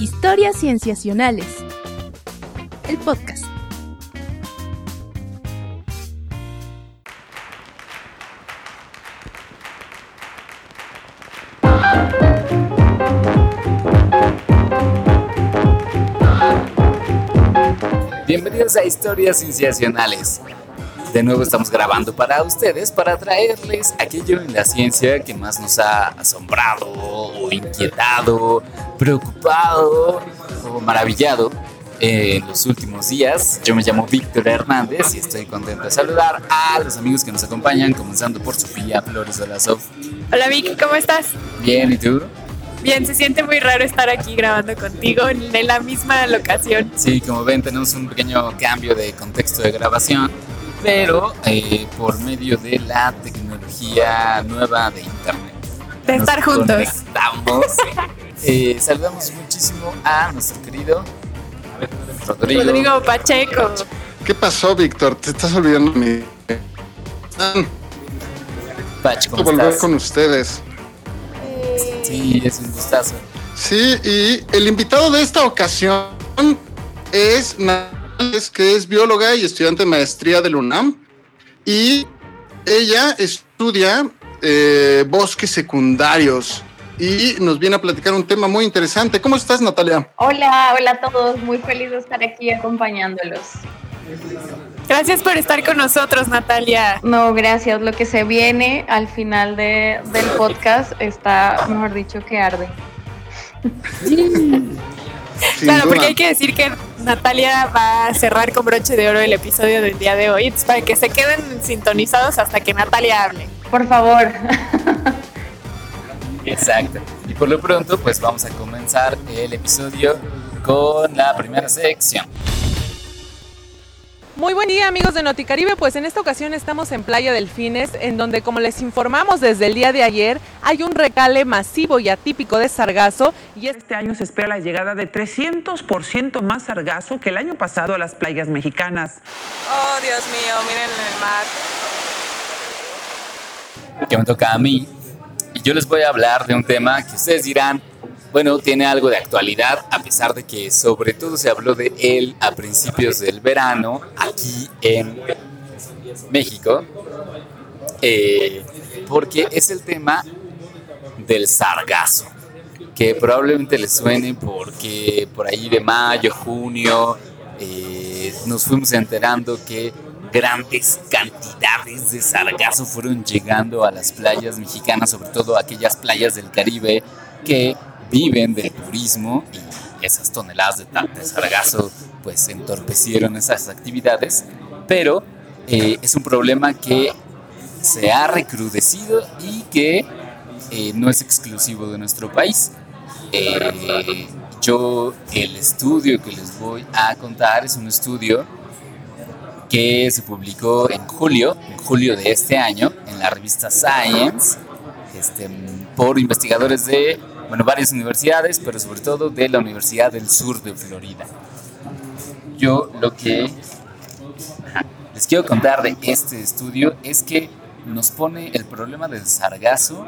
Historias Cienciacionales. El podcast. Bienvenidos a Historias Cienciacionales. De nuevo estamos grabando para ustedes para traerles aquello en la ciencia que más nos ha asombrado o inquietado, preocupado o maravillado en los últimos días. Yo me llamo Víctor Hernández y estoy contento de saludar a los amigos que nos acompañan, comenzando por Sofía Flores de la Sof. Hola Vicky, ¿cómo estás? Bien, ¿y tú? Bien, se siente muy raro estar aquí grabando contigo en la misma locación. Sí, como ven, tenemos un pequeño cambio de contexto de grabación pero eh, por medio de la tecnología nueva de Internet. De estar juntos. Conectamos. eh, saludamos muchísimo a nuestro querido Rodrigo. Rodrigo Pacheco. ¿Qué pasó, Víctor? Te estás olvidando de mí. Pach, ¿cómo volver estás? con ustedes. Sí, es un gustazo. Sí, y el invitado de esta ocasión es es que es bióloga y estudiante de maestría del UNAM y ella estudia eh, bosques secundarios y nos viene a platicar un tema muy interesante. ¿Cómo estás, Natalia? Hola, hola a todos. Muy feliz de estar aquí acompañándolos. Gracias por estar con nosotros, Natalia. No, gracias. Lo que se viene al final de, del podcast está, mejor dicho, que arde. claro, porque hay que decir que Natalia va a cerrar con broche de oro el episodio del día de hoy, para que se queden sintonizados hasta que Natalia hable. Por favor. Exacto. Y por lo pronto, pues vamos a comenzar el episodio con la primera sección. Muy buen día amigos de Noticaribe, pues en esta ocasión estamos en Playa Delfines, en donde como les informamos desde el día de ayer, hay un recale masivo y atípico de sargazo y este año se espera la llegada de 300% más sargazo que el año pasado a las playas mexicanas. Oh Dios mío, miren el mar. Que me toca a mí. Y yo les voy a hablar de un tema que ustedes dirán, bueno, tiene algo de actualidad, a pesar de que sobre todo se habló de él a principios del verano aquí en México, eh, porque es el tema del sargazo, que probablemente les suene porque por ahí de mayo, junio, eh, nos fuimos enterando que grandes cantidades de sargazo fueron llegando a las playas mexicanas, sobre todo aquellas playas del Caribe que viven del turismo y esas toneladas de, de sargazo pues entorpecieron esas actividades, pero eh, es un problema que se ha recrudecido y que eh, no es exclusivo de nuestro país. Eh, yo el estudio que les voy a contar es un estudio que se publicó en julio, en julio de este año, en la revista Science, este, por investigadores de bueno, varias universidades, pero sobre todo de la Universidad del Sur de Florida. Yo lo que les quiero contar de este estudio es que nos pone el problema del sargazo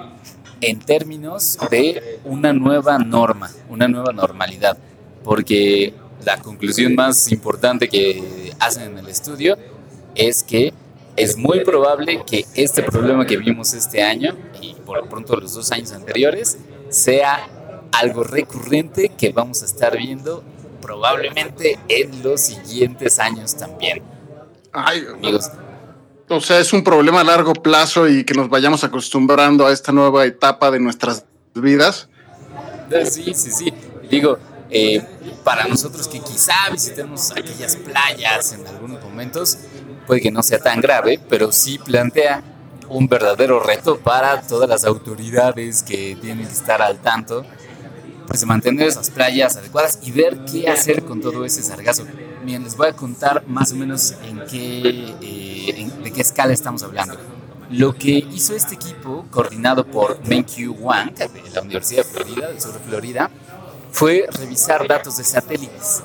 en términos de una nueva norma, una nueva normalidad, porque la conclusión más importante que hacen en el estudio es que es muy probable que este problema que vimos este año y por lo pronto los dos años anteriores sea algo recurrente que vamos a estar viendo probablemente en los siguientes años también. Ay, amigos. O sea, es un problema a largo plazo y que nos vayamos acostumbrando a esta nueva etapa de nuestras vidas. Sí, sí, sí. Digo, eh, para nosotros que quizá visitemos aquellas playas en algunos momentos, puede que no sea tan grave, pero sí plantea un verdadero reto para todas las autoridades que tienen que estar al tanto pues de mantener esas playas adecuadas y ver qué hacer con todo ese sargazo. Bien, les voy a contar más o menos en qué, eh, en, de qué escala estamos hablando. Lo que hizo este equipo, coordinado por Menkyu Wang, de la Universidad de Florida, del sur de Florida, fue revisar datos de satélites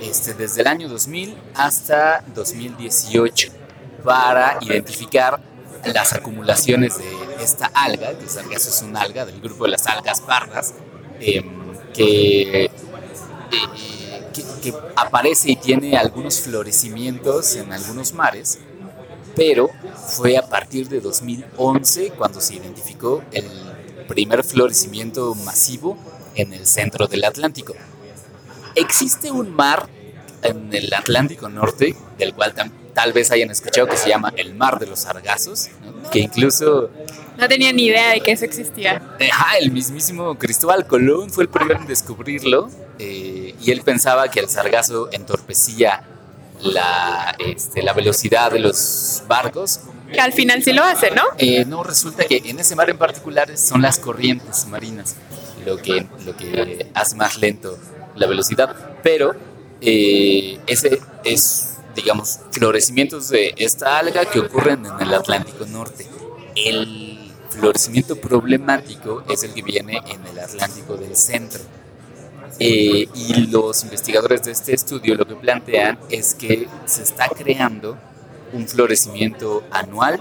este, desde el año 2000 hasta 2018 para identificar las acumulaciones de esta alga, que el sargazo es una alga del grupo de las algas pardas, que eh, que aparece y tiene algunos florecimientos en algunos mares, pero fue a partir de 2011 cuando se identificó el primer florecimiento masivo en el centro del Atlántico. Existe un mar en el Atlántico Norte, del cual tam- tal vez hayan escuchado que se llama el Mar de los Sargazos, ¿no? que incluso No tenía ni idea de que eso existía. Ajá, el mismísimo Cristóbal Colón fue el primero en descubrirlo eh, y él pensaba que el sargazo entorpecía la, este, la velocidad de los barcos. Que al final sí lo hace, ¿no? Eh, no, resulta que en ese mar en particular son las corrientes marinas lo que, lo que hace más lento la velocidad, pero eh, ese es, digamos, florecimientos de esta alga que ocurren en el Atlántico Norte. El florecimiento problemático es el que viene en el Atlántico del Centro. Eh, y los investigadores de este estudio lo que plantean es que se está creando un florecimiento anual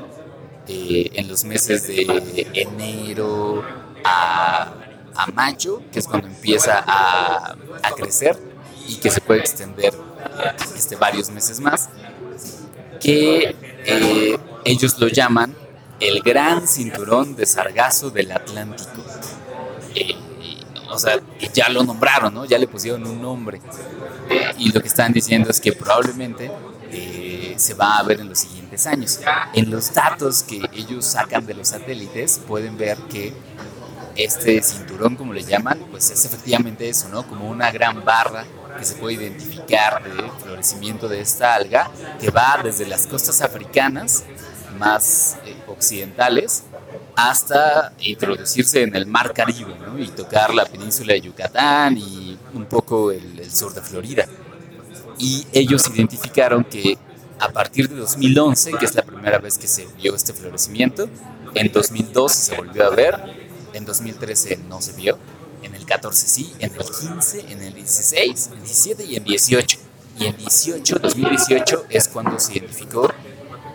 eh, en los meses de enero a, a mayo, que es cuando empieza a, a crecer y que se puede extender este, varios meses más, que eh, ellos lo llaman el gran cinturón de sargazo del Atlántico. Eh, o sea, que ya lo nombraron, ¿no? Ya le pusieron un nombre. Eh, y lo que están diciendo es que probablemente eh, se va a ver en los siguientes años. En los datos que ellos sacan de los satélites pueden ver que este cinturón, como le llaman, pues es efectivamente eso, ¿no? Como una gran barra que se puede identificar de florecimiento de esta alga, que va desde las costas africanas más eh, occidentales hasta introducirse en el mar Caribe ¿no? y tocar la península de Yucatán y un poco el, el sur de Florida. Y ellos identificaron que a partir de 2011, que es la primera vez que se vio este florecimiento, en 2012 se volvió a ver, en 2013 no se vio, en el 14 sí, en el 15, en el 16, en el 17 y en 18. Y en 18, 2018 es cuando se identificó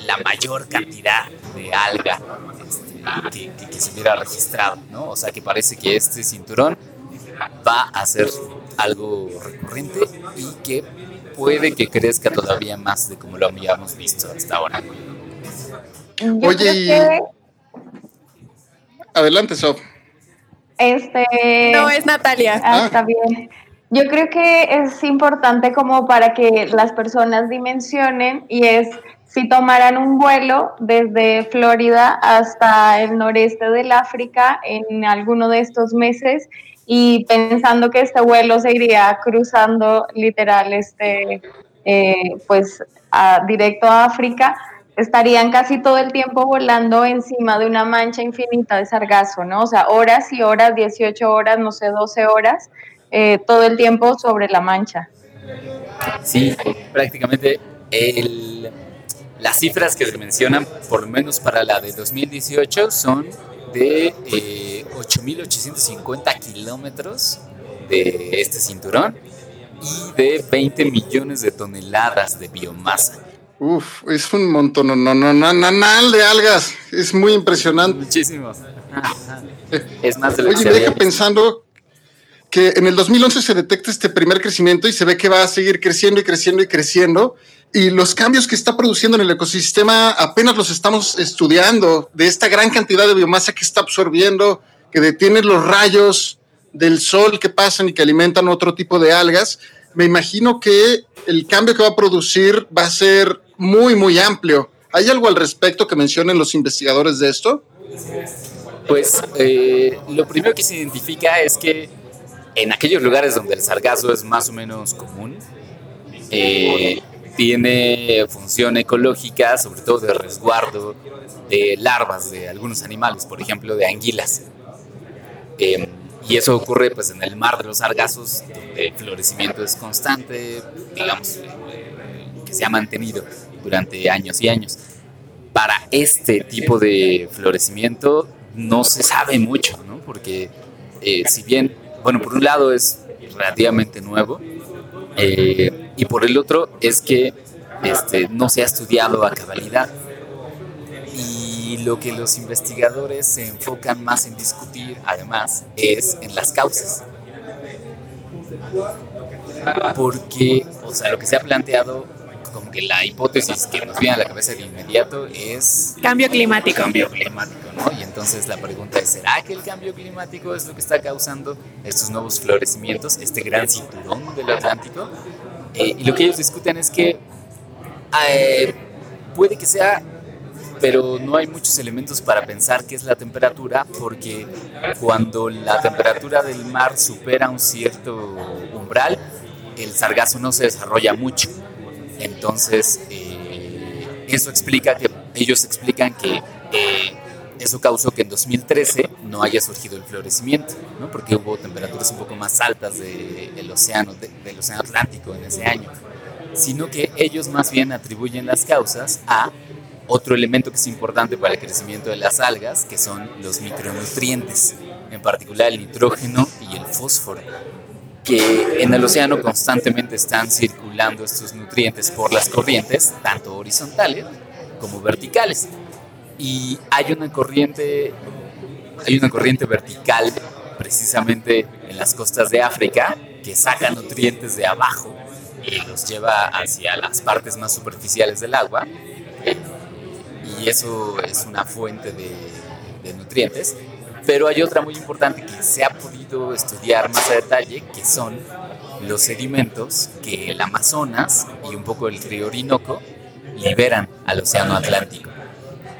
la mayor cantidad de alga este, que, que- que se hubiera registrado, ¿no? O sea que parece que este cinturón va a ser algo recurrente y que puede que crezca todavía más de como lo habíamos visto hasta ahora. Yo Oye, creo y- que Adelante, Sof. este No, es Natalia. Ah, Ah. está bien. Yo creo que es importante como para que las personas dimensionen y es si tomaran un vuelo desde Florida hasta el noreste del África en alguno de estos meses y pensando que este vuelo se iría cruzando literal este eh, pues a- directo a África estarían casi todo el tiempo volando encima de una mancha infinita de sargazo, ¿no? O sea, horas y horas, 18 horas, no sé, 12 horas, eh, todo el tiempo sobre la mancha. Sí, prácticamente el- las cifras que se mencionan, por lo menos para la de 2018, son de eh, 8.850 kilómetros de este cinturón y de 20 millones de toneladas de biomasa. Uf, es un montón no, no, no, no, no, no, de algas. Es muy impresionante. Muchísimos. Es más de lo que Oye, me deja pensando que en el 2011 se detecta este primer crecimiento y se ve que va a seguir creciendo y creciendo y creciendo. Y los cambios que está produciendo en el ecosistema apenas los estamos estudiando, de esta gran cantidad de biomasa que está absorbiendo, que detiene los rayos del sol que pasan y que alimentan otro tipo de algas. Me imagino que el cambio que va a producir va a ser muy, muy amplio. ¿Hay algo al respecto que mencionen los investigadores de esto? Pues eh, lo primero que se identifica es que en aquellos lugares donde el sargazo es más o menos común, eh, tiene función ecológica, sobre todo de resguardo de larvas de algunos animales, por ejemplo de anguilas. Eh, y eso ocurre pues en el mar de los sargazos, donde el florecimiento es constante, digamos, que se ha mantenido durante años y años. Para este tipo de florecimiento no se sabe mucho, ¿no? Porque eh, si bien, bueno, por un lado es relativamente nuevo, eh, y por el otro es que este, no se ha estudiado a cabalidad. Y lo que los investigadores se enfocan más en discutir, además, es en las causas. porque, o sea, lo que se ha planteado como que la hipótesis que nos viene a la cabeza de inmediato es cambio climático. Cambio climático, ¿no? Y entonces la pregunta es, ¿será que el cambio climático es lo que está causando estos nuevos florecimientos, este gran cinturón del Atlántico? Eh, y lo que ellos discuten es que eh, puede que sea pero no hay muchos elementos para pensar qué es la temperatura, porque cuando la temperatura del mar supera un cierto umbral, el sargazo no se desarrolla mucho. Entonces, eh, eso explica que ellos explican que eh, eso causó que en 2013 no haya surgido el florecimiento, ¿no? porque hubo temperaturas un poco más altas del océano, del océano Atlántico en ese año, sino que ellos más bien atribuyen las causas a otro elemento que es importante para el crecimiento de las algas, que son los micronutrientes, en particular el nitrógeno y el fósforo que en el océano constantemente están circulando estos nutrientes por las corrientes, tanto horizontales como verticales. Y hay una corriente, hay una corriente vertical precisamente en las costas de África que saca nutrientes de abajo y los lleva hacia las partes más superficiales del agua. Y eso es una fuente de, de nutrientes pero hay otra muy importante que se ha podido estudiar más a detalle, que son los sedimentos que el Amazonas y un poco el río Orinoco liberan al Océano Atlántico.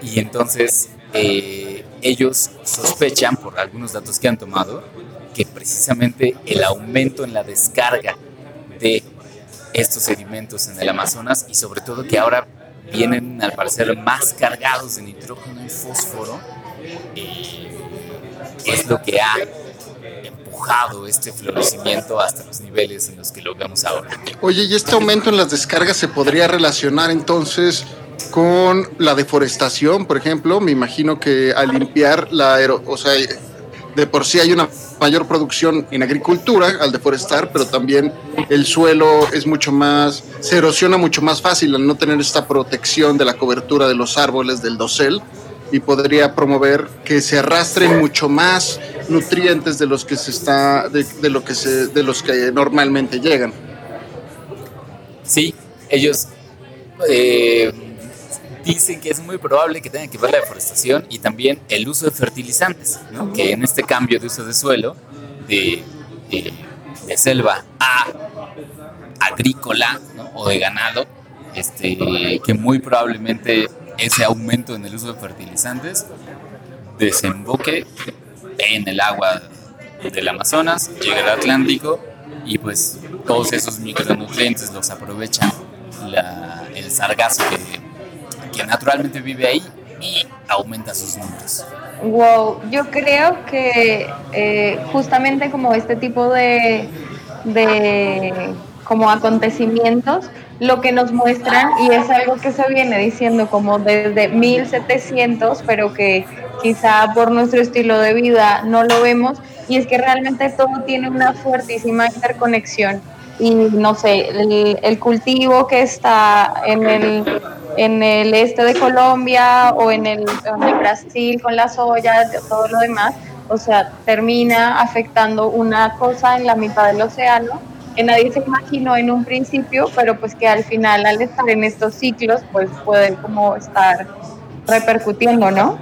Y entonces eh, ellos sospechan, por algunos datos que han tomado, que precisamente el aumento en la descarga de estos sedimentos en el Amazonas y sobre todo que ahora vienen al parecer más cargados de nitrógeno y fósforo, eh, es lo que ha empujado este florecimiento hasta los niveles en los que lo vemos ahora. Oye, ¿y este aumento en las descargas se podría relacionar entonces con la deforestación, por ejemplo? Me imagino que al limpiar la aero, o sea, de por sí hay una mayor producción en agricultura al deforestar, pero también el suelo es mucho más, se erosiona mucho más fácil al no tener esta protección de la cobertura de los árboles del dosel y podría promover que se arrastren mucho más nutrientes de los que se está de, lo que se de los que normalmente llegan. Sí, ellos eh, dicen que es muy probable que tenga que ver la deforestación y también el uso de fertilizantes, que en este cambio de uso de suelo de, de, selva a agrícola o de ganado, este, que muy probablemente ese aumento en el uso de fertilizantes desemboque en el agua del Amazonas, llega al Atlántico y pues todos esos micronutrientes los aprovecha el sargazo que, naturalmente vive ahí y aumenta sus números. Wow, yo creo que eh, justamente como este tipo de, de como acontecimientos lo que nos muestran y es algo que se viene diciendo como desde 1700, pero que quizá por nuestro estilo de vida no lo vemos, y es que realmente todo tiene una fuertísima interconexión. Y no sé, el, cultivo que está en el, en el este de Colombia o en el, en el Brasil con la soya, todo lo demás, o sea, termina afectando una cosa en la mitad del océano que nadie se imaginó en un principio, pero pues que al final al estar en estos ciclos, pues pueden como estar repercutiendo, ¿no?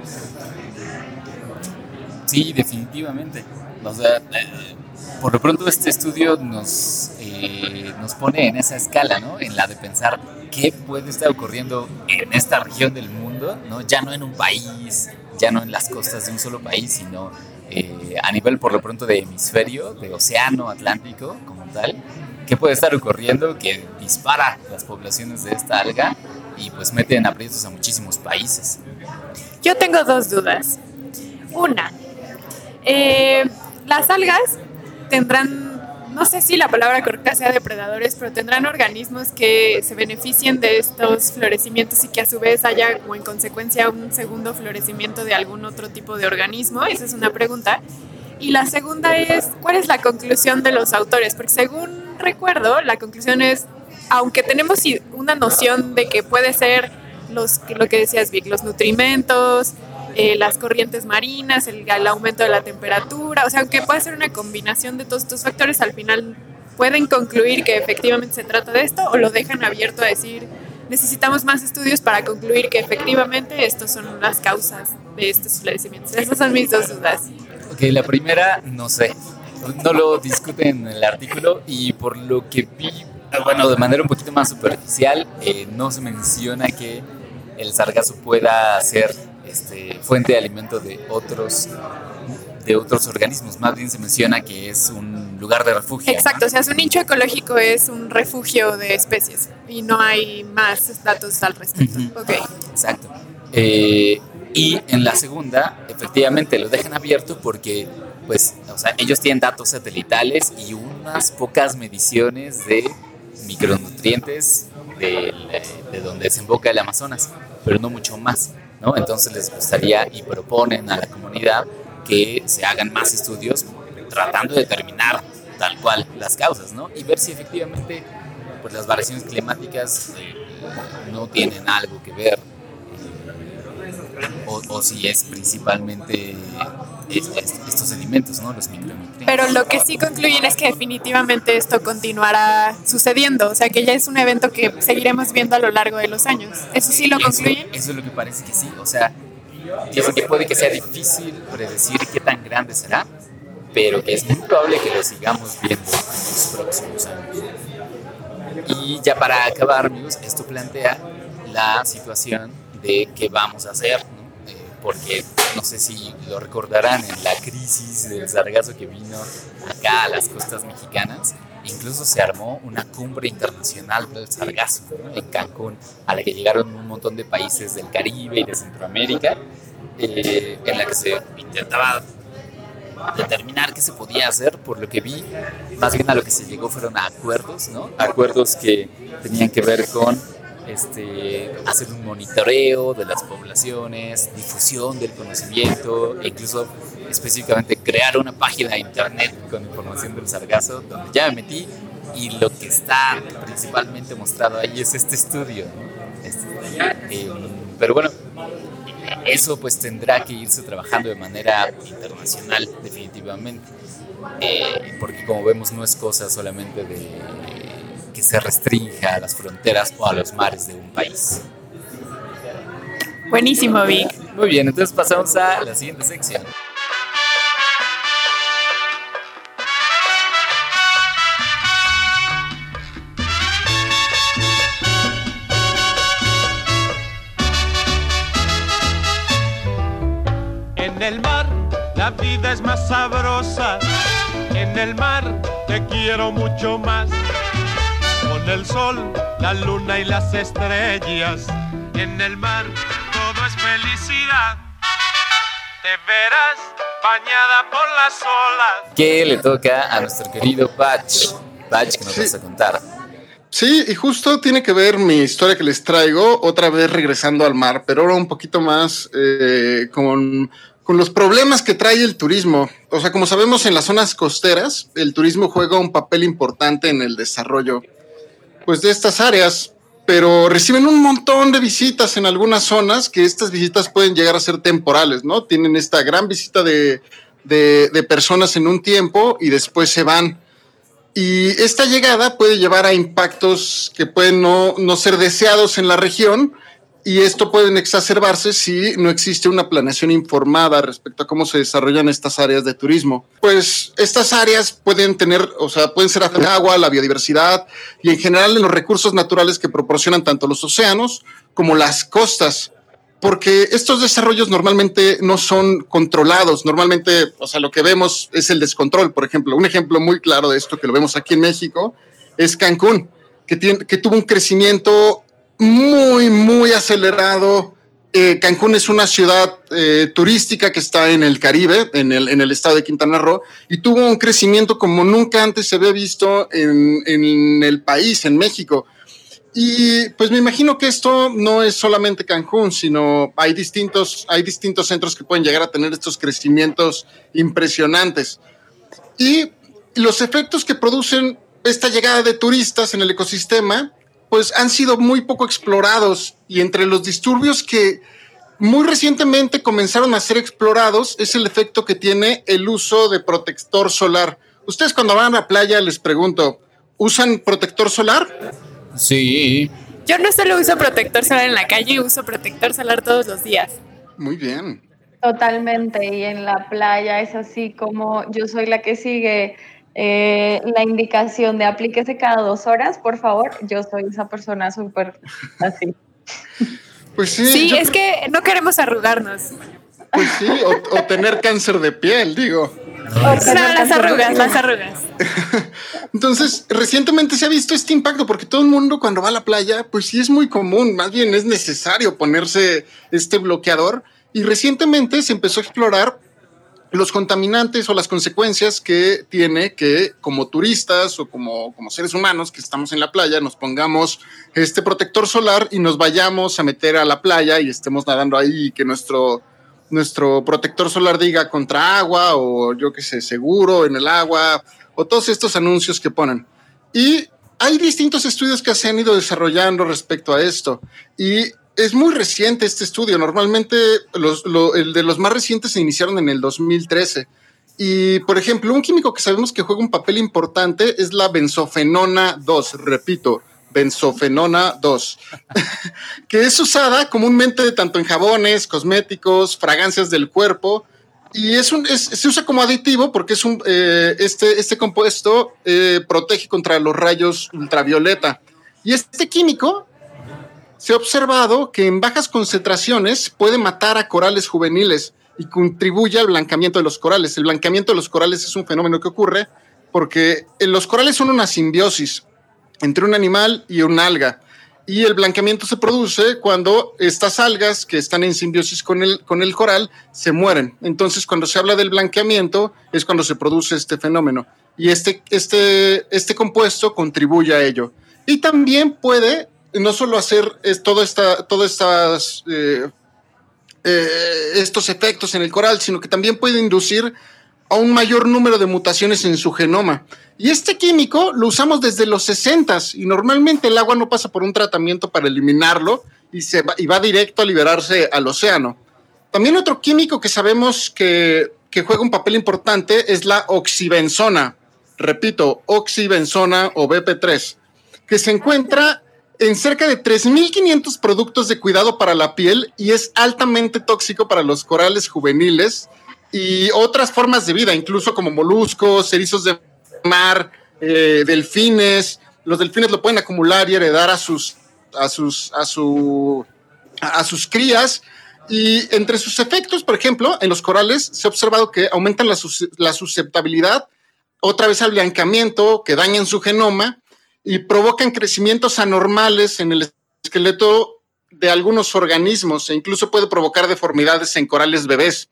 Sí, definitivamente. O sea, eh, por lo pronto este estudio nos, eh, nos pone en esa escala, ¿no? En la de pensar qué puede estar ocurriendo en esta región del mundo, ¿no? Ya no en un país, ya no en las costas de un solo país, sino eh, a nivel por lo pronto de hemisferio, de océano Atlántico como tal, ¿qué puede estar ocurriendo que dispara las poblaciones de esta alga y pues mete en aprietos a muchísimos países? Yo tengo dos dudas. Una, eh, las algas tendrán no sé si la palabra correcta sea depredadores, pero tendrán organismos que se beneficien de estos florecimientos y que a su vez haya como en consecuencia un segundo florecimiento de algún otro tipo de organismo. Esa es una pregunta. Y la segunda es, ¿cuál es la conclusión de los autores? Porque según recuerdo, la conclusión es, aunque tenemos una noción de que puede ser los, lo que decías, Vic, los nutrimentos, eh, las corrientes marinas, el, aumento de la temperatura, o sea, aunque puede ser una combinación de todos estos factores, al final pueden concluir que efectivamente se trata de esto o lo dejan abierto a decir necesitamos más estudios para concluir que efectivamente estas son las causas de estos florecimientos. Esas son mis dos dudas. Ok, la primera, no sé, no lo discuten en el artículo y por lo que vi, bueno, de manera un poquito más superficial, eh, no se menciona que el sargazo pueda ser este, fuente de alimento de otros de otros organismos. Más bien se menciona que es un lugar de refugio. Exacto, o sea, su nicho ecológico es un refugio de especies y no hay más datos al respecto. Exacto. Eh, y en la segunda, efectivamente, lo dejan abierto porque, pues, o sea, ellos tienen datos satelitales y unas pocas mediciones de micronutrientes de, de donde desemboca el Amazonas, pero no mucho más, ¿no? Entonces les gustaría y proponen a la comunidad que se hagan más estudios tratando de determinar tal cual las causas, ¿no? Y ver si efectivamente pues, las variaciones climáticas eh, no tienen algo que ver o, o, si es principalmente estos alimentos, ¿no? Los micronutrientes. Pero lo que sí concluyen es que definitivamente esto continuará sucediendo, o sea que ya es un evento que seguiremos viendo a lo largo de los años. ¿Eso sí lo concluyen? Eso, es lo que parece que sí, o sea, Dicen que puede que sea difícil predecir qué tan grande será, pero que es muy probable que lo sigamos viendo en los próximos años. Y ya para acabar, amigos, esto plantea la situación de qué vamos a hacer, ¿no? eh, porque no sé si lo recordarán en la crisis del sargazo que vino acá a las costas mexicanas, incluso se armó una cumbre internacional del sargazo en Cancún, a la que llegaron un montón de países del Caribe y de Centroamérica, eh, en la que se intentaba determinar qué se podía hacer, por lo que vi, más bien a lo que se llegó fueron acuerdos, ¿no? Acuerdos que tenían que ver con este, hacer un monitoreo de las poblaciones, difusión del conocimiento, e incluso específicamente crear una página de internet con información del sargazo, donde ya me metí y lo que está principalmente mostrado ahí es este estudio. Este, eh, pero bueno, eso pues tendrá que irse trabajando de manera internacional definitivamente, eh, porque como vemos no es cosa solamente de que se restrinja a las fronteras o a los mares de un país. Buenísimo, Vic. Muy bien, entonces pasamos a la siguiente sección. En el mar la vida es más sabrosa. En el mar te quiero mucho más. El sol, la luna y las estrellas. En el mar todo es felicidad. Te verás bañada por las olas. ¿Qué le toca a nuestro querido Patch? Patch, que nos sí. vas a contar. Sí, y justo tiene que ver mi historia que les traigo, otra vez regresando al mar, pero ahora un poquito más eh, con con los problemas que trae el turismo. O sea, como sabemos, en las zonas costeras, el turismo juega un papel importante en el desarrollo pues, de estas áreas, pero reciben un montón de visitas en algunas zonas que estas visitas pueden llegar a ser temporales, ¿no? Tienen esta gran visita de, de, personas en un tiempo y después se van. Y esta llegada puede llevar a impactos que pueden no, no ser deseados en la región, y esto puede exacerbarse si no existe una planeación informada respecto a cómo se desarrollan estas áreas de turismo. Pues estas áreas pueden tener, o sea, pueden ser el agua, la biodiversidad y en general en los recursos naturales que proporcionan tanto los océanos como las costas. Porque estos desarrollos normalmente no son controlados. Normalmente, o sea, lo que vemos es el descontrol. Por ejemplo, un ejemplo muy claro de esto que lo vemos aquí en México es Cancún, que tuvo un crecimiento muy, muy acelerado. Eh, Cancún es una ciudad eh, turística que está en el Caribe, en el, en el estado de Quintana Roo, y tuvo un crecimiento como nunca antes se había visto en, en el país, en México. Y pues me imagino que esto no es solamente Cancún, sino hay distintos, hay distintos centros que pueden llegar a tener estos crecimientos impresionantes. Y los efectos que producen esta llegada de turistas en el ecosistema, pues han sido muy poco explorados y entre los disturbios que muy recientemente comenzaron a ser explorados es el efecto que tiene el uso de protector solar. Ustedes cuando van a la playa les pregunto, ¿Usan protector solar? Sí. Yo no solo uso protector solar en la calle, uso protector solar todos los días. Muy bien. Totalmente, y en la playa es así como yo soy la que sigue eh, la indicación de aplíquese cada dos horas, por favor, yo soy esa persona súper así. Pues sí. Sí, es creo- que no queremos arrugarnos. Pues sí, o, o tener cáncer de piel, digo. No, las arrugas, las arrugas. Entonces, recientemente se ha visto este impacto porque todo el mundo cuando va a la playa, pues sí es muy común, más bien es necesario ponerse este bloqueador. Y recientemente se empezó a explorar los contaminantes o las consecuencias que tiene que como turistas o como, como seres humanos que estamos en la playa nos pongamos este protector solar y nos vayamos a meter a la playa y estemos nadando ahí y que nuestro, nuestro protector solar diga contra agua o yo qué sé, seguro en el agua o todos estos anuncios que ponen. Y hay distintos estudios que se han ido desarrollando respecto a esto y es muy reciente este estudio. Normalmente los, lo- el de los más recientes se iniciaron en el 2013. Y, por ejemplo, un químico que sabemos que juega un papel importante es la benzofenona 2. Repito, benzofenona 2, que es usada comúnmente tanto en jabones, cosméticos, fragancias del cuerpo. Y es un, se usa como aditivo porque es un, eh, este, este compuesto eh, protege contra los rayos ultravioleta. Y este químico se ha observado que en bajas concentraciones puede matar a corales juveniles y contribuye al blancamiento de los corales. El blancamiento de los corales es un fenómeno que ocurre porque eh, los corales son una simbiosis entre un animal y un alga. Y el blanqueamiento se produce cuando estas algas que están en simbiosis con el, con el coral se mueren. Entonces, cuando se habla del blanqueamiento, es cuando se produce este fenómeno. Y este, este, este compuesto contribuye a ello. Y también puede no solo hacer es, estas, eh, eh, estos efectos en el coral, sino que también puede inducir a un mayor número de mutaciones en su genoma. Y este químico lo usamos desde los 60 y normalmente el agua no pasa por un tratamiento para eliminarlo y, se va, y va directo a liberarse al océano. También otro químico que sabemos que, que juega un papel importante es la oxibenzona. Repito, oxibenzona o BP3, que se encuentra en cerca de 3.500 productos de cuidado para la piel y es altamente tóxico para los corales juveniles y otras formas de vida, incluso como moluscos, erizos de mar, eh, delfines. Los delfines lo pueden acumular y heredar a sus, a sus, a su, a sus crías. Y entre sus efectos, por ejemplo, en los corales se ha observado que aumentan la, la susceptibilidad, otra vez al blancamiento, que dañan su genoma y provocan crecimientos anormales en el esqueleto de algunos organismos e incluso puede provocar deformidades en corales bebés.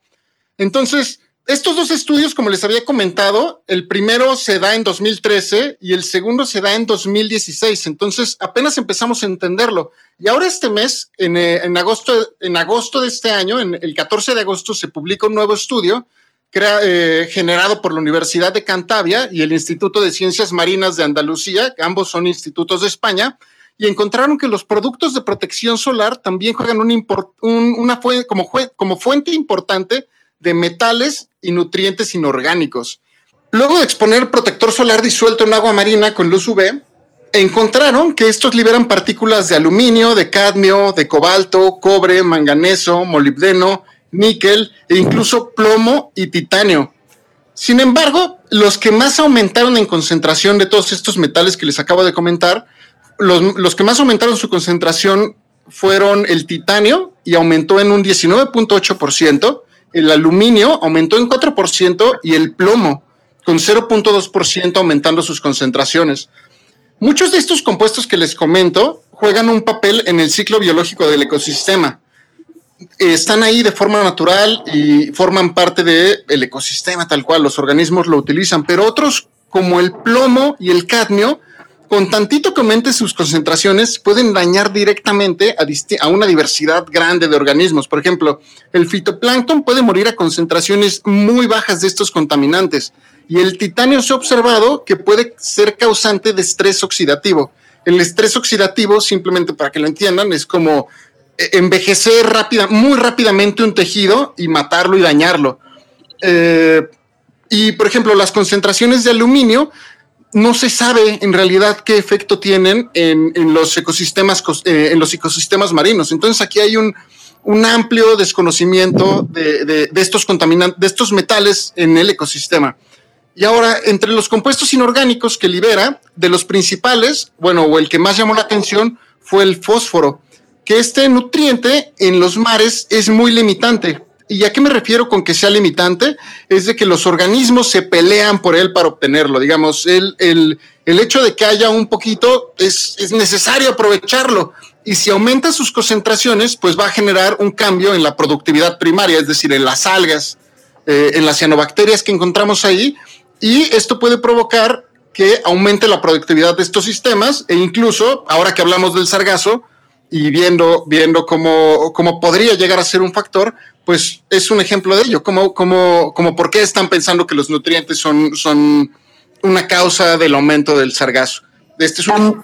Entonces, estos dos estudios, como les había comentado, el primero se da en 2013 y el segundo se da en 2016. Entonces, apenas empezamos a entenderlo. Y ahora este mes, en, eh, en agosto, en agosto de este año, en el 14 de agosto, se publica un nuevo estudio crea- eh, generado por la Universidad de Cantabria y el Instituto de Ciencias Marinas de Andalucía, ambos son institutos de España, y encontraron que los productos de protección solar también juegan una como fuente importante de metales y nutrientes inorgánicos. Luego de exponer protector solar disuelto en agua marina con luz UV, encontraron que estos liberan partículas de aluminio, de cadmio, de cobalto, cobre, manganeso, molibdeno, níquel e incluso plomo y titanio. Sin embargo, los que más aumentaron en concentración de todos estos metales que les acabo de comentar, los, los que más aumentaron su concentración fueron el titanio y aumentó en un 19.8%, el aluminio aumentó en 4% y el plomo con 0.2% aumentando sus concentraciones. Muchos de estos compuestos que les comento juegan un papel en el ciclo biológico del ecosistema. Están ahí de forma natural y forman parte del ecosistema tal cual, los organismos lo utilizan, pero otros como el plomo y el cadmio, con tantito que aumente sus concentraciones, pueden dañar directamente a, a una diversidad grande de organismos. Por ejemplo, el fitoplancton puede morir a concentraciones muy bajas de estos contaminantes y el titanio se ha observado que puede ser causante de estrés oxidativo. El estrés oxidativo, simplemente para que lo entiendan, es como envejecer rápida, muy rápidamente un tejido y matarlo y dañarlo. Eh, y, por ejemplo, las concentraciones de aluminio no se sabe en realidad qué efecto tienen en, los ecosistemas eh, en los ecosistemas marinos. Entonces aquí hay un, amplio desconocimiento de, estos contaminantes, de estos metales en el ecosistema. Y ahora, entre los compuestos inorgánicos que libera, de los principales, bueno, o el que más llamó la atención fue el fósforo, que este nutriente en los mares es muy limitante. ¿Y a qué me refiero con que sea limitante? Es de que los organismos se pelean por él para obtenerlo. Digamos, el, el, el hecho de que haya un poquito es, es necesario aprovecharlo. Y si aumenta sus concentraciones, pues va a generar un cambio en la productividad primaria, es decir, en las algas, eh, en las cianobacterias que encontramos ahí. Y esto puede provocar que aumente la productividad de estos sistemas e incluso, ahora que hablamos del sargazo, y viendo, viendo cómo, cómo podría llegar a ser un factor, pues es un ejemplo de ello, como, como, como por qué están pensando que los nutrientes son, son una causa del aumento del sargazo. Este es un...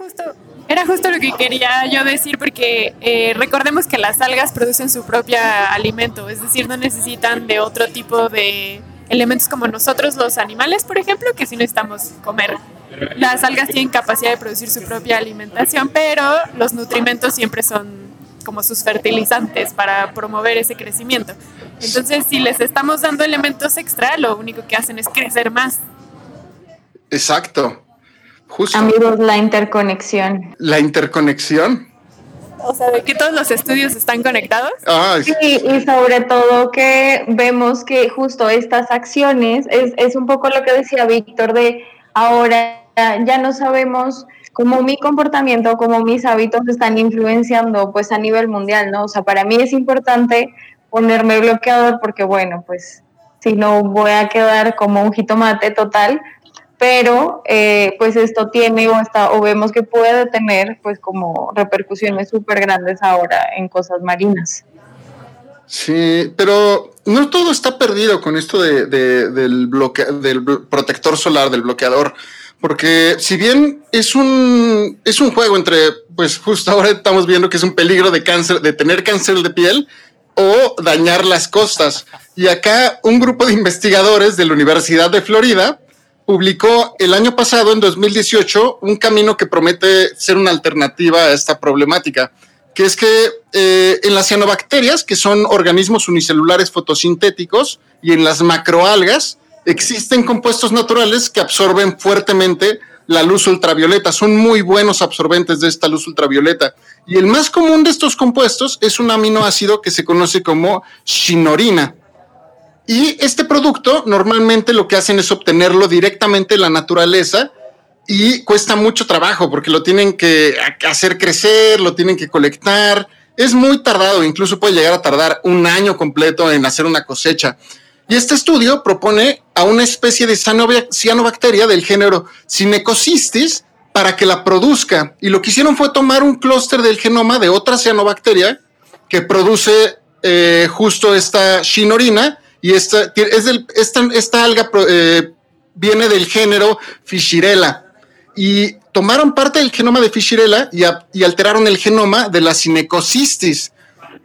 era justo lo que quería yo decir porque eh, recordemos que las algas producen su propio alimento, es decir, no necesitan de otro tipo de elementos como nosotros los animales, por ejemplo, que sí necesitamos comer las algas tienen capacidad de producir su propia alimentación, pero los nutrimentos siempre son como sus fertilizantes para promover ese crecimiento. Entonces, si les estamos dando elementos extra, lo único que hacen es crecer más. Exacto. Justo. Amigos, la interconexión. La interconexión. O sea, de que todos los estudios están conectados. sí, y sobre todo que vemos que justo estas acciones, es, es un poco lo que decía Víctor, de ahora ya no sabemos cómo mi comportamiento, cómo mis hábitos están influenciando pues a nivel mundial, ¿no? O sea, para mí es importante ponerme bloqueador porque bueno, pues si no voy a quedar como un jitomate total, pero eh, pues esto tiene o, está, o vemos que puede tener pues como repercusiones súper grandes ahora en cosas marinas. Sí, pero no todo está perdido con esto de, del, bloque, del protector solar, del bloqueador. Porque si bien es un, es un juego entre, pues justo ahora estamos viendo que es un peligro de cáncer, de tener cáncer de piel o dañar las costas. Y acá un grupo de investigadores de la Universidad de Florida publicó el año pasado, en 2018, un camino que promete ser una alternativa a esta problemática, que es que eh, en las cianobacterias, que son organismos unicelulares fotosintéticos, y en las macroalgas, existen compuestos naturales que absorben fuertemente la luz ultravioleta. Son muy buenos absorbentes de esta luz ultravioleta. Y el más común de estos compuestos es un aminoácido que se conoce como shinorina. Y este producto normalmente lo que hacen es obtenerlo directamente de la naturaleza y cuesta mucho trabajo porque lo tienen que hacer crecer, lo tienen que colectar. Es muy tardado, incluso puede llegar a tardar un año completo en hacer una cosecha. Y este estudio propone a una especie de cianobacteria del género Cinecocystis para que la produzca. Y lo que hicieron fue tomar un clúster del genoma de otra cianobacteria que produce eh, justo esta shinorina y esta, es esta, alga eh, viene del género Fischirella. Y tomaron parte del genoma de Fischirella y, alteraron el genoma de la Cinecocystis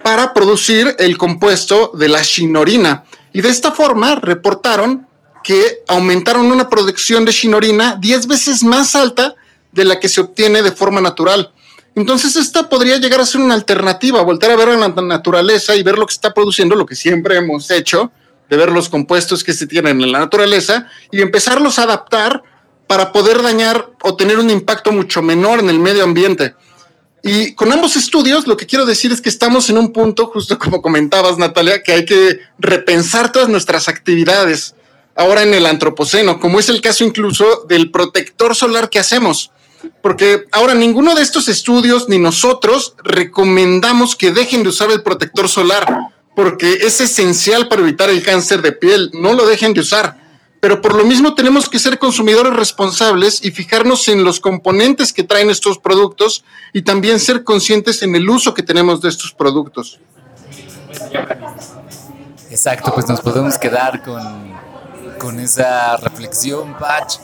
para producir el compuesto de la shinorina. Y de esta forma reportaron que aumentaron una producción de shinorina 10 veces más alta de la que se obtiene de forma natural. Entonces esta podría llegar a ser una alternativa, volver a ver a la naturaleza y ver lo que está produciendo, lo que siempre hemos hecho, de ver los compuestos que se tienen en la naturaleza y empezarlos a adaptar para poder dañar o tener un impacto mucho menor en el medio ambiente. Y con ambos estudios, lo que quiero decir es que estamos en un punto, justo como comentabas, Natalia, que hay que repensar todas nuestras actividades ahora en el antropoceno, como es el caso incluso del protector solar que hacemos. Porque ahora ninguno de estos estudios ni nosotros recomendamos que dejen de usar el protector solar, porque es esencial para evitar el cáncer de piel. No lo dejen de usar pero por lo mismo tenemos que ser consumidores responsables y fijarnos en los componentes que traen estos productos y también ser conscientes en el uso que tenemos de estos productos. Exacto, pues nos podemos quedar con, con esa reflexión, Patch,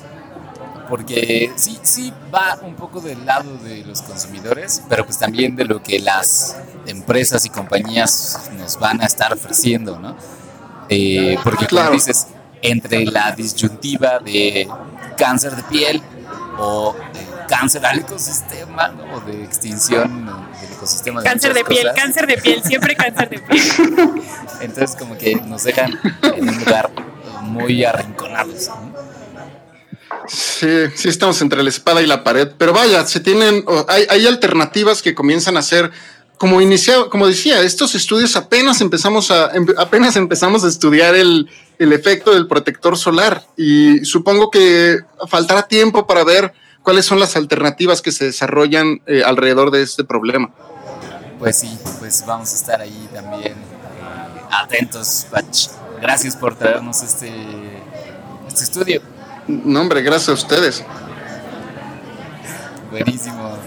porque sí, sí va un poco del lado de los consumidores, pero pues también de lo que las empresas y compañías nos van a estar ofreciendo, ¿no? Eh, porque como dices, entre la disyuntiva de cáncer de piel o cáncer al ecosistema, ¿no? O de extinción del ecosistema. De cáncer de piel, cáncer de piel, siempre cáncer de piel. Entonces como que nos dejan en un lugar muy arrinconados. Sí, sí estamos entre la espada y la pared, pero vaya, se tienen, hay, alternativas que comienzan a ser como inicia, como decía, estos estudios apenas empezamos a, em, apenas empezamos a estudiar el, el efecto del protector solar y supongo que faltará tiempo para ver cuáles son las alternativas que se desarrollan eh, alrededor de este problema. Pues sí, pues vamos a estar ahí también eh, atentos, Pach. Gracias por traernos este, este estudio. No, hombre, gracias a ustedes. Buenísimo.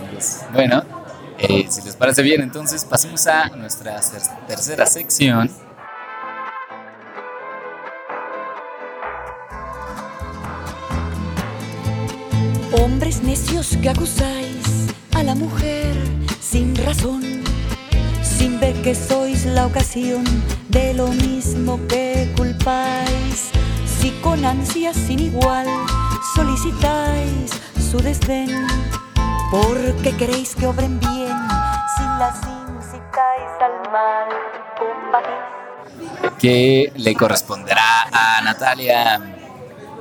Bueno, eh, si les parece bien, entonces pasemos a nuestra tercera sección Hombres necios que acusáis a la mujer sin razón, sin ver que sois la ocasión de lo mismo que culpáis. Si con ansias sin igual solicitáis su desdén, porque queréis que obren bien, si las incitáis al mal, combatís. ¿Qué le corresponderá a Natalia?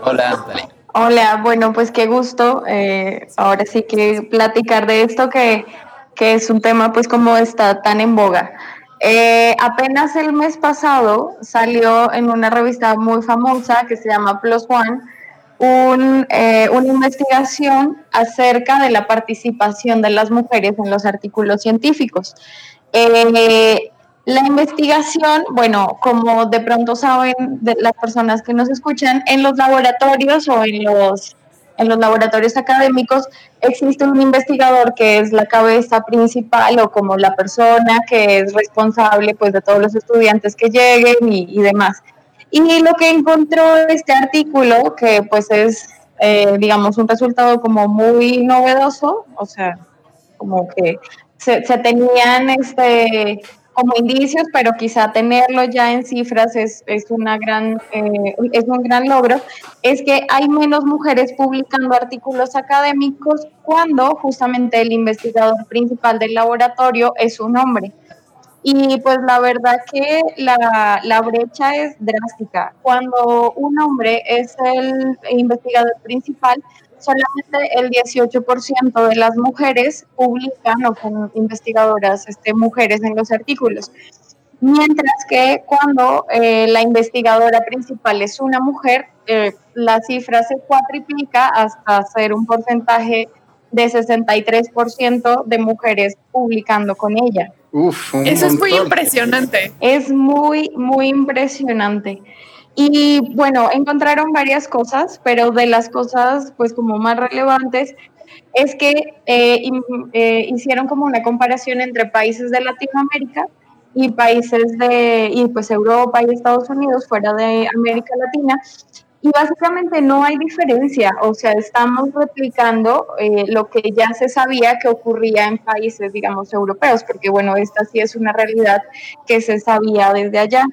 Hola, Natalia. Hola, bueno, pues qué gusto. Eh, ahora sí que platicar de esto que, que, es un tema pues como está tan en boga. Eh, apenas el mes pasado salió en una revista muy famosa que se llama Plus One un, eh, una investigación acerca de la participación de las mujeres en los artículos científicos. La investigación, bueno, como de pronto saben de las personas que nos escuchan, en los laboratorios o en los, en los laboratorios académicos existe un investigador que es la cabeza principal o como la persona que es responsable pues de todos los estudiantes que lleguen y, demás. Y lo que encontró este artículo, que pues es, eh, digamos, un resultado como muy novedoso, o sea, como que se, se tenían este como indicios, pero quizá tenerlo ya en cifras es, es, una gran, eh, es un gran logro, es que hay menos mujeres publicando artículos académicos cuando justamente el investigador principal del laboratorio es un hombre. Y pues la verdad que la, la brecha es drástica. Cuando un hombre es el investigador principal, solamente el 18% de las mujeres publican o son investigadoras este, mujeres en los artículos. Mientras que cuando eh, la investigadora principal es una mujer, eh, la cifra se cuatriplica hasta ser un porcentaje de 63% de mujeres publicando con ella. Eso es muy impresionante. Es muy, muy impresionante. Y bueno, encontraron varias cosas, pero de las cosas pues como más relevantes es que eh, eh, hicieron como una comparación entre países de Latinoamérica y países de y pues Europa y Estados Unidos fuera de América Latina y básicamente no hay diferencia, o sea, estamos replicando eh, lo que ya se sabía que ocurría en países, digamos, europeos, porque bueno, esta sí es una realidad que se sabía desde allá.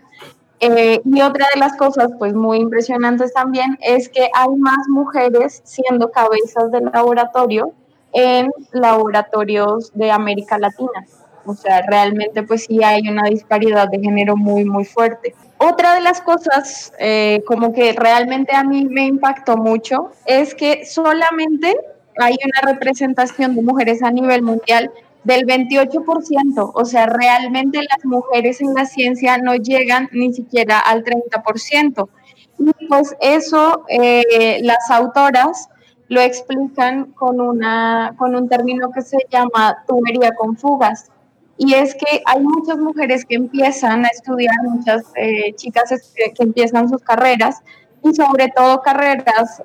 Eh, y otra de las cosas, pues muy impresionantes también, es que hay más mujeres siendo cabezas del laboratorio en laboratorios de América Latina. O sea, realmente pues sí hay una disparidad de género muy, muy fuerte. Otra de las cosas eh, como que realmente a mí me impactó mucho es que solamente hay una representación de mujeres a nivel mundial del 28%, o sea, realmente las mujeres en la ciencia no llegan ni siquiera al 30%. Y pues eso eh, las autoras lo explican con, una, con un término que se llama tubería con fugas. Y es que hay muchas mujeres que empiezan a estudiar, muchas eh, chicas que, empiezan sus carreras, y sobre todo carreras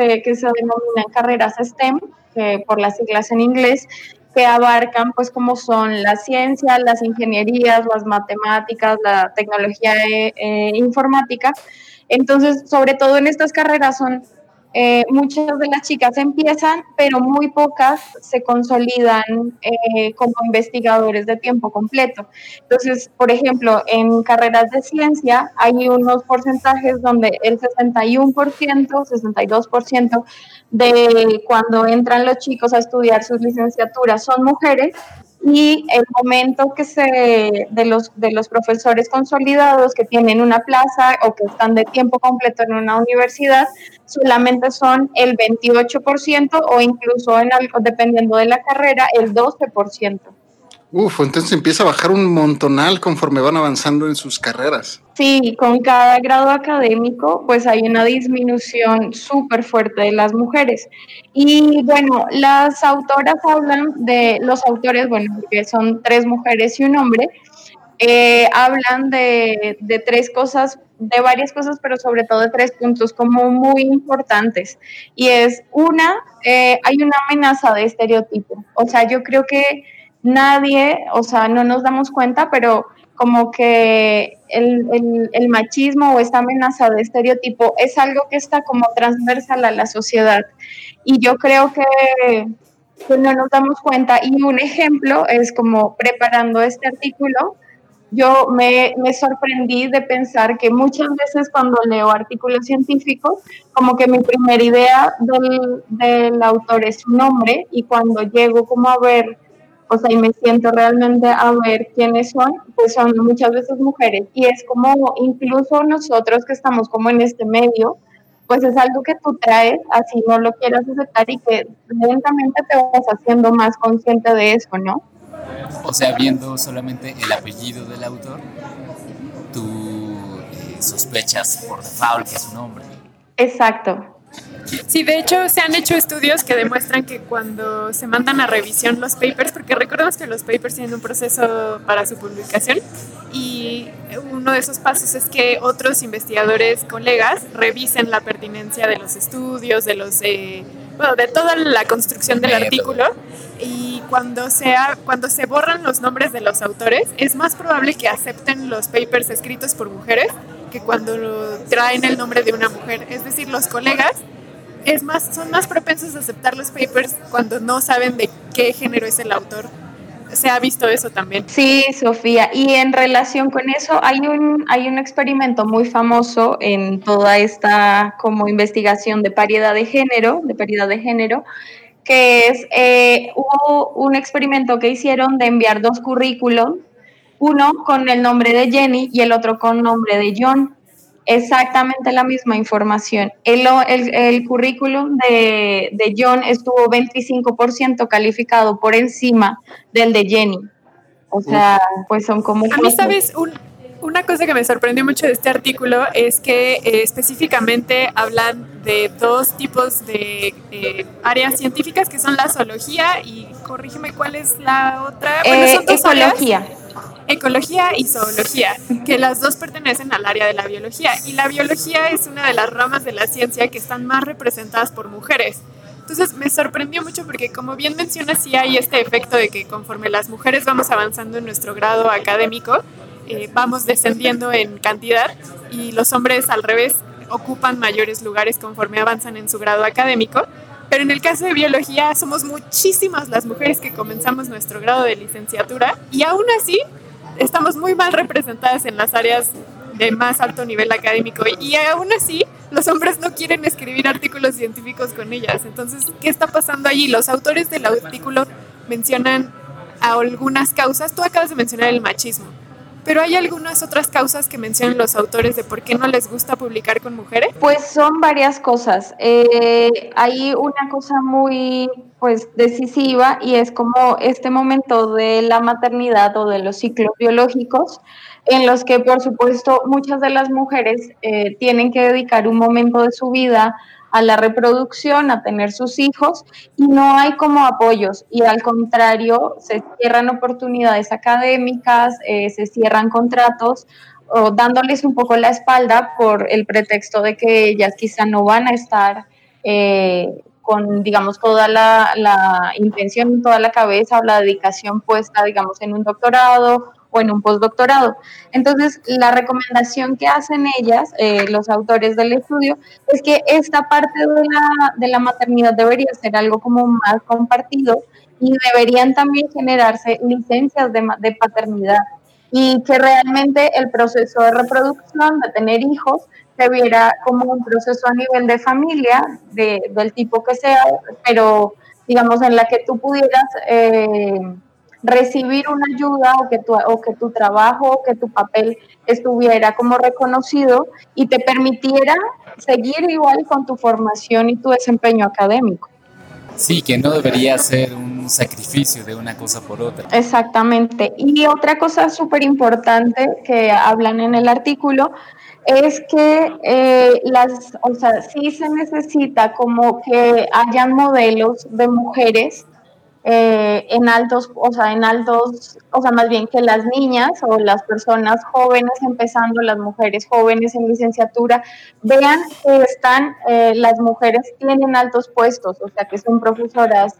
eh, que se denominan carreras STEM, por las siglas en inglés, que abarcan pues como son la ciencia, las ingenierías, las matemáticas, la tecnología eh, informática. Entonces, sobre todo en estas carreras son eh, muchas de las chicas empiezan, pero muy pocas se consolidan eh, como investigadores de tiempo completo. Entonces, por ejemplo, en carreras de ciencia hay unos porcentajes donde el 61%, 62% de cuando entran los chicos a estudiar sus licenciaturas son mujeres y el momento que se de los de los profesores consolidados que tienen una plaza o que están de tiempo completo en una universidad solamente son el 28% o incluso en algo dependiendo de la carrera el 12%. Uf, entonces empieza a bajar un montonal conforme van avanzando en sus carreras. Sí, con cada grado académico, pues hay una disminución súper fuerte de las mujeres. Y bueno, las autoras hablan de, los autores, bueno, que son tres mujeres y un hombre, eh, hablan de, de tres cosas, de varias cosas, pero sobre todo de tres puntos como muy importantes. Y es una, eh, hay una amenaza de estereotipo. O sea, yo creo que nadie, o sea, no nos damos cuenta, pero como que el, el, machismo o esta amenaza de estereotipo es algo que está como transversal a la sociedad. Y yo creo que, que no nos damos cuenta. Y un ejemplo es como preparando este artículo, yo me, me, sorprendí de pensar que muchas veces cuando leo artículos científicos, como que mi primera idea del, del autor es su nombre y cuando llego como a ver o sea, y me siento realmente a ver quiénes son, pues son muchas veces mujeres. Y es como incluso nosotros que estamos como en este medio, pues es algo que tú traes, así no lo quieras aceptar y que lentamente te vas haciendo más consciente de eso, ¿no? O sea, viendo solamente el apellido del autor, tú eh, sospechas por default que es un hombre. Exacto, Sí, de hecho se han hecho estudios que demuestran que cuando se mandan a revisión los papers, porque recordemos que los papers tienen un proceso para su publicación y uno de esos pasos es que otros investigadores, colegas, revisen la pertinencia de los estudios, de los... Eh, bueno, de toda la construcción del artículo y cuando, sea, cuando se borran los nombres de los autores es más probable que acepten los papers escritos por mujeres que cuando traen el nombre de una mujer. Es decir, los colegas es más, son más propensos a aceptar los papers cuando no saben de qué género es el autor. Se ha visto eso también. Sí, Sofía. Y en relación con eso, hay un, hay un experimento muy famoso en toda esta como investigación de paridad de género, de paridad de género, que es, eh, hubo un experimento que hicieron de enviar dos currículos, uno con el nombre de Jenny y el otro con nombre de John exactamente la misma información. El, el, currículum de, de, John estuvo 25% calificado por encima del de Jenny. O sea, pues son como... A mí, ¿sabes? una cosa que me sorprendió mucho de este artículo es que eh, específicamente hablan de dos tipos de áreas científicas que son la zoología y corrígeme cuál es la otra. Bueno, eh, son ecología ecología y zoología, que las dos pertenecen al área de la biología. Y la biología es una de las ramas de la ciencia que están más representadas por mujeres. Entonces me sorprendió mucho porque como bien mencionas, sí hay este efecto de que conforme las mujeres vamos avanzando en nuestro grado académico, eh, vamos descendiendo en cantidad y los hombres al revés ocupan mayores lugares conforme avanzan en su grado académico. Pero en el caso de biología somos muchísimas las mujeres que comenzamos nuestro grado de licenciatura y aún así estamos muy mal representadas en las áreas de más alto nivel académico y aún así los hombres no quieren escribir artículos científicos con ellas. Entonces, ¿qué está pasando allí? Los autores del artículo mencionan algunas causas. Tú acabas de mencionar el machismo, pero ¿hay algunas otras causas que mencionan los autores de por qué no les gusta publicar con mujeres? Pues son varias cosas. Eh, hay una cosa muy pues decisiva y es como este momento de la maternidad o de los ciclos biológicos en los que por supuesto muchas de las mujeres eh, tienen que dedicar un momento de su vida a la reproducción, a tener sus hijos y no hay como apoyos y al contrario se cierran oportunidades académicas, eh, se cierran contratos o dándoles un poco la espalda por el pretexto de que ellas quizá no van a estar eh, con, digamos, toda la, la intención, toda la cabeza o la dedicación puesta, digamos, en un doctorado o en un postdoctorado. Entonces, la recomendación que hacen ellas, eh, los autores del estudio, es que esta parte de la, de la maternidad debería ser algo como más compartido y deberían también generarse licencias de, de paternidad y que realmente el proceso de reproducción, de tener hijos, se viera como un proceso a nivel de familia, de, del tipo que sea, pero digamos en la que tú pudieras eh, recibir una ayuda o que, tu, o que tu trabajo o que tu papel estuviera como reconocido y te permitiera seguir igual con tu formación y tu desempeño académico. Sí, que no debería ser un sacrificio de una cosa por otra. Exactamente. Y otra cosa súper importante que hablan en el artículo es que eh, las, o sea, sí se necesita como que hayan modelos de mujeres eh, en altos, o sea, en altos, o sea, más bien que las niñas o las personas jóvenes empezando, las mujeres jóvenes en licenciatura, vean que están, eh, las mujeres tienen altos puestos, o sea, que son profesoras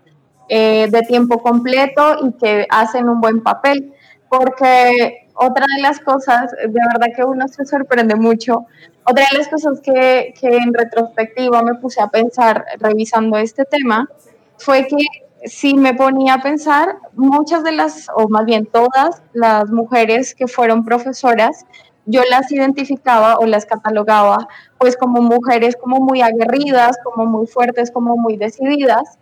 de tiempo completo y que hacen un buen papel, porque otra de las cosas, de verdad que uno se sorprende mucho, otra de las cosas que, que en retrospectiva me puse a pensar revisando este tema fue que si me ponía a pensar, muchas de las, o más bien todas las mujeres que fueron profesoras, yo las identificaba o las catalogaba pues como mujeres como muy aguerridas, como muy fuertes, como muy decididas.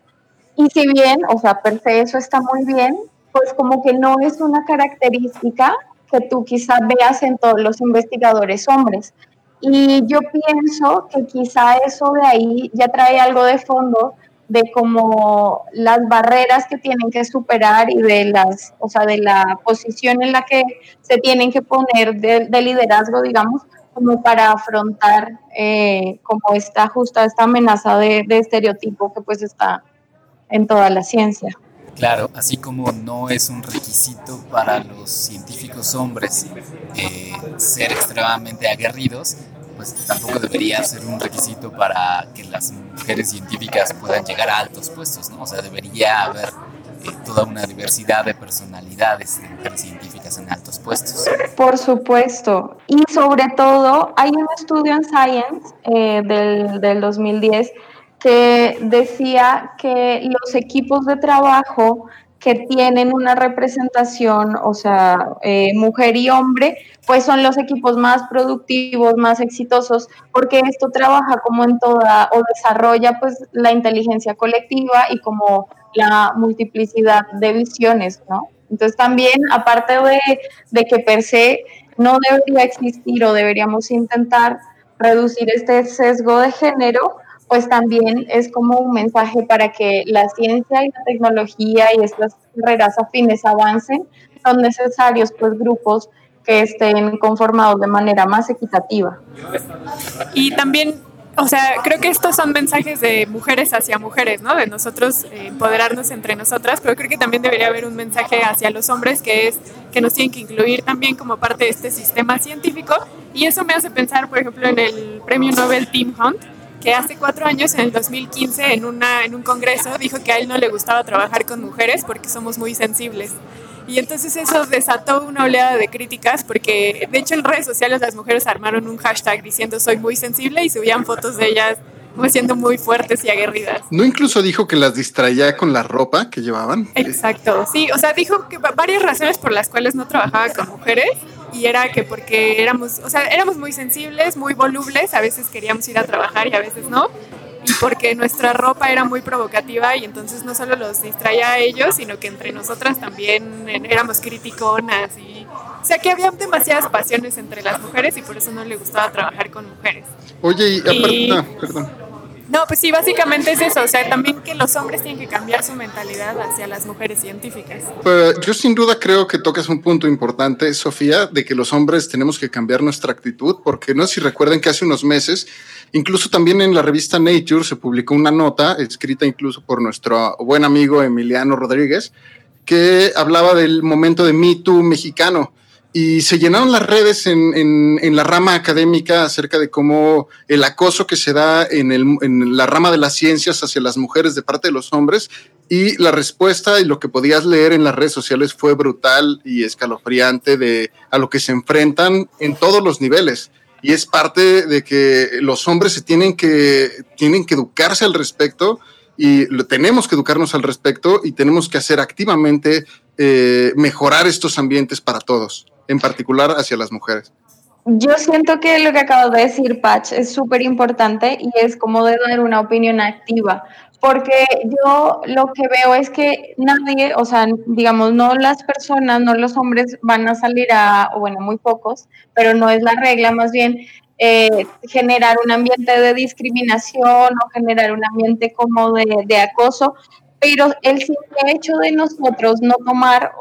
Y si bien, o sea, per se eso está muy bien, pues como que no es una característica que tú quizás veas en todos los investigadores hombres. Y yo pienso que quizá eso de ahí ya trae algo de fondo de como las barreras que tienen que superar y de las, o sea, de la posición en la que se tienen que poner de, liderazgo, digamos, como para afrontar eh, como esta justa, esta amenaza de, estereotipo que pues está en toda la ciencia. Claro, así como no es un requisito para los científicos hombres eh, ser extremadamente aguerridos, pues tampoco debería ser un requisito para que las mujeres científicas puedan llegar a altos puestos, ¿no? O sea, debería haber eh, toda una diversidad de personalidades de mujeres científicas en altos puestos. Por supuesto. Y sobre todo, hay un estudio en Science eh, del, del 2010 que decía que los equipos de trabajo que tienen una representación, o sea, eh, mujer y hombre, pues son los equipos más productivos, más exitosos, porque esto trabaja como en toda, o desarrolla pues la inteligencia colectiva y como la multiplicidad de visiones, ¿no? Entonces también, aparte de, de que per se no debería existir o deberíamos intentar reducir este sesgo de género, pues también es como un mensaje para que la ciencia y la tecnología y estas carreras afines avancen, son necesarios pues grupos que estén conformados de manera más equitativa. Y también, o sea, creo que estos son mensajes de mujeres hacia mujeres, ¿no? De nosotros eh, empoderarnos entre nosotras, pero creo que también debería haber un mensaje hacia los hombres que es que nos tienen que incluir también como parte de este sistema científico. Y eso me hace pensar, por ejemplo, en el premio Nobel Tim Hunt, que hace cuatro años, en el 2015, en, una, en un congreso, dijo que a él no le gustaba trabajar con mujeres porque somos muy sensibles. Y entonces eso desató una oleada de críticas porque, de hecho, en redes sociales las mujeres armaron un hashtag diciendo soy muy sensible y subían fotos de ellas como siendo muy fuertes y aguerridas. ¿No incluso dijo que las distraía con la ropa que llevaban? Exacto, sí, o sea, dijo que varias razones por las cuales no trabajaba con mujeres y era que porque éramos, o sea, éramos muy sensibles, muy volubles, a veces queríamos ir a trabajar y a veces no, y porque nuestra ropa era muy provocativa y entonces no solo los distraía a ellos, sino que entre nosotras también éramos criticonas y o sea que había demasiadas pasiones entre las mujeres y por eso no le gustaba trabajar con mujeres. Oye, y aparte, ah, perdón. No, pues sí, básicamente es eso, o sea, también que los hombres tienen que cambiar su mentalidad hacia las mujeres científicas. Pues yo sin duda creo que tocas un punto importante, Sofía, de que los hombres tenemos que cambiar nuestra actitud, porque no sé si recuerden que hace unos meses, incluso también en la revista Nature se publicó una nota, escrita incluso por nuestro buen amigo Emiliano Rodríguez, que hablaba del momento de Me Too mexicano y se llenaron las redes en, en, en, la rama académica acerca de cómo el acoso que se da en, el, en, la rama de las ciencias hacia las mujeres de parte de los hombres y la respuesta y lo que podías leer en las redes sociales fue brutal y escalofriante de a lo que se enfrentan en todos los niveles. Y es parte de que los hombres se tienen que, tienen que educarse al respecto y tenemos que educarnos al respecto y tenemos que hacer activamente eh, mejorar estos ambientes para todos en particular hacia las mujeres? Yo siento que lo que acabas de decir, Patch, es súper importante y es como de dar una opinión activa, porque yo lo que veo es que nadie, o sea, digamos, no las personas, no los hombres van a salir a, bueno, muy pocos, pero no es la regla, más bien eh, generar un ambiente de discriminación o generar un ambiente como de acoso, pero el simple hecho de nosotros no tomar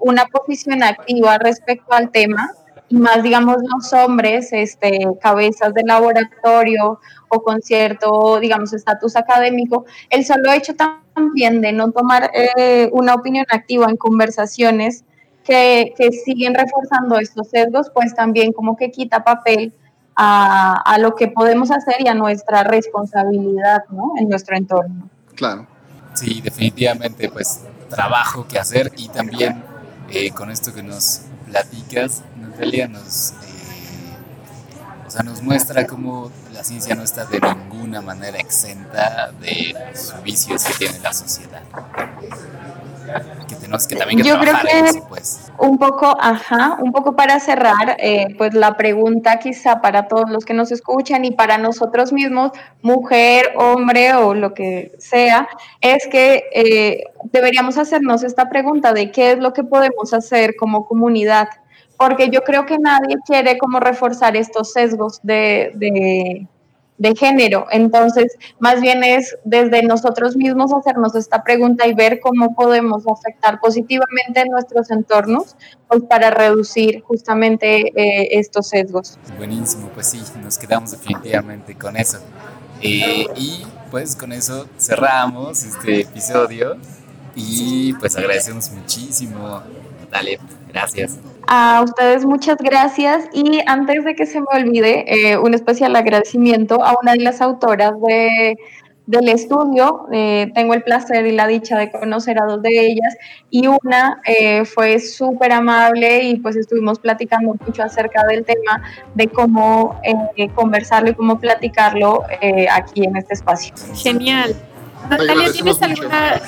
una posición activa respecto al tema, y más digamos los hombres, este, cabezas de laboratorio o con cierto, digamos, estatus académico, el solo hecho también de no tomar eh, una opinión activa en conversaciones que, que, siguen reforzando estos sesgos, pues también como que quita papel a, a lo que podemos hacer y a nuestra responsabilidad ¿no? en nuestro entorno. Claro. Sí, definitivamente, pues trabajo que hacer y también eh, con esto que nos platicas, Natalia, nos, eh, o sea, nos muestra cómo la ciencia no está de ninguna manera exenta de los vicios que tiene la sociedad que tenemos que también que Yo creo que eso, pues. un poco, ajá, un poco para cerrar, eh, pues la pregunta quizá para todos los que nos escuchan y para nosotros mismos, mujer, hombre o lo que sea, es que eh, deberíamos hacernos esta pregunta de qué es lo que podemos hacer como comunidad, porque yo creo que nadie quiere como reforzar estos sesgos de, de de género. Entonces, más bien es desde nosotros mismos hacernos esta pregunta y ver cómo podemos afectar positivamente nuestros entornos, pues para reducir justamente eh, estos sesgos. Buenísimo, pues sí, nos quedamos definitivamente con eso. Eh, y pues con eso cerramos este episodio y pues agradecemos muchísimo. Dale, gracias. A ustedes muchas gracias y antes de que se me olvide, eh, un especial agradecimiento a una de las autoras de, del estudio. Eh, tengo el placer y la dicha de conocer a dos de ellas y una eh, fue súper amable y pues estuvimos platicando mucho acerca del tema de cómo conversarlo y cómo platicarlo aquí en este espacio. Genial. Natalia, ¿tienes alguna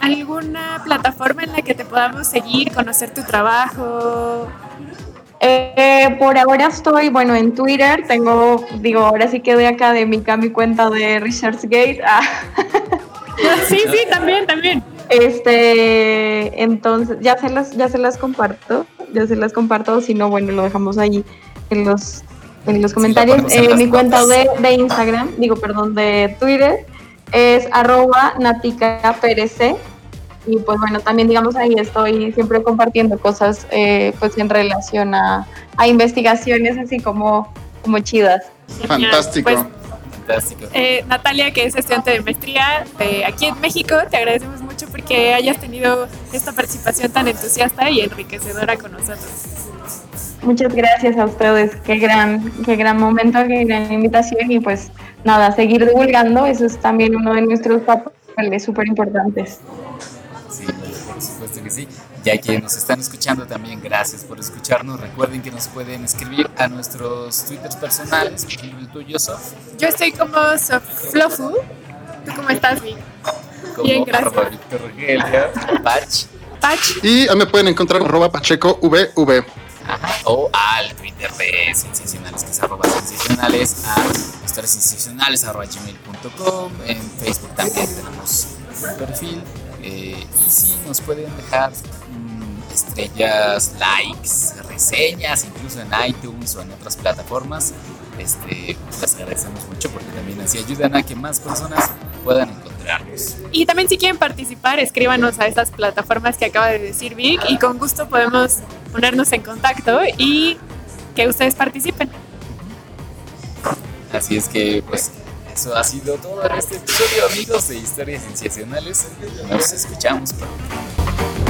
¿Alguna plataforma en la que te podamos seguir, conocer tu trabajo? Eh, por ahora estoy, bueno, en Twitter, tengo, digo, ahora sí que de académica mi cuenta de ResearchGate. Ah. Sí, sí, también, también. Este, entonces, ya se las, ya se las comparto, ya se las comparto, si no, bueno, lo dejamos ahí en los, en los comentarios. Eh, mi cuenta de, de Instagram, digo, perdón, de Twitter es arroba natica y pues bueno, también digamos ahí estoy siempre compartiendo cosas eh, pues en relación a, a, investigaciones así como, como chidas. Fantástico. Pues, Fantástico. Eh, Natalia, que es estudiante de maestría eh, aquí en México, te agradecemos mucho porque hayas tenido esta participación tan entusiasta y enriquecedora con nosotros. Muchas gracias a ustedes, qué gran, qué gran momento, qué gran invitación y pues nada, seguir divulgando, eso es también uno de nuestros papeles súper importantes. Sí. Ya que nos están escuchando también, gracias por escucharnos. Recuerden que nos pueden escribir a nuestros twitters personales, por ejemplo el tuyo, Sof. Yo estoy como Soflofu. ¿Tú cómo estás, Vic? Como Bien, gracias. Víctor Rogelia, Pach. Pach. Y me pueden encontrar arroba Pacheco VV. Ajá, o al Twitter de Sensacionales, que es arroba sensacionales, a historias sensacionales arroba gmail.com. En Facebook también tenemos un perfil. Eh, y si nos pueden dejar estrellas, likes, reseñas, incluso en iTunes o en otras plataformas, este, les agradecemos mucho porque también así ayudan a que más personas puedan encontrarnos. Y también si quieren participar, escríbanos a estas plataformas que acaba de decir Vic y con gusto podemos ponernos en contacto y que ustedes participen. Así es que pues eso ha sido todo en este episodio amigos de Historias Sensacionales. Nos escuchamos pronto.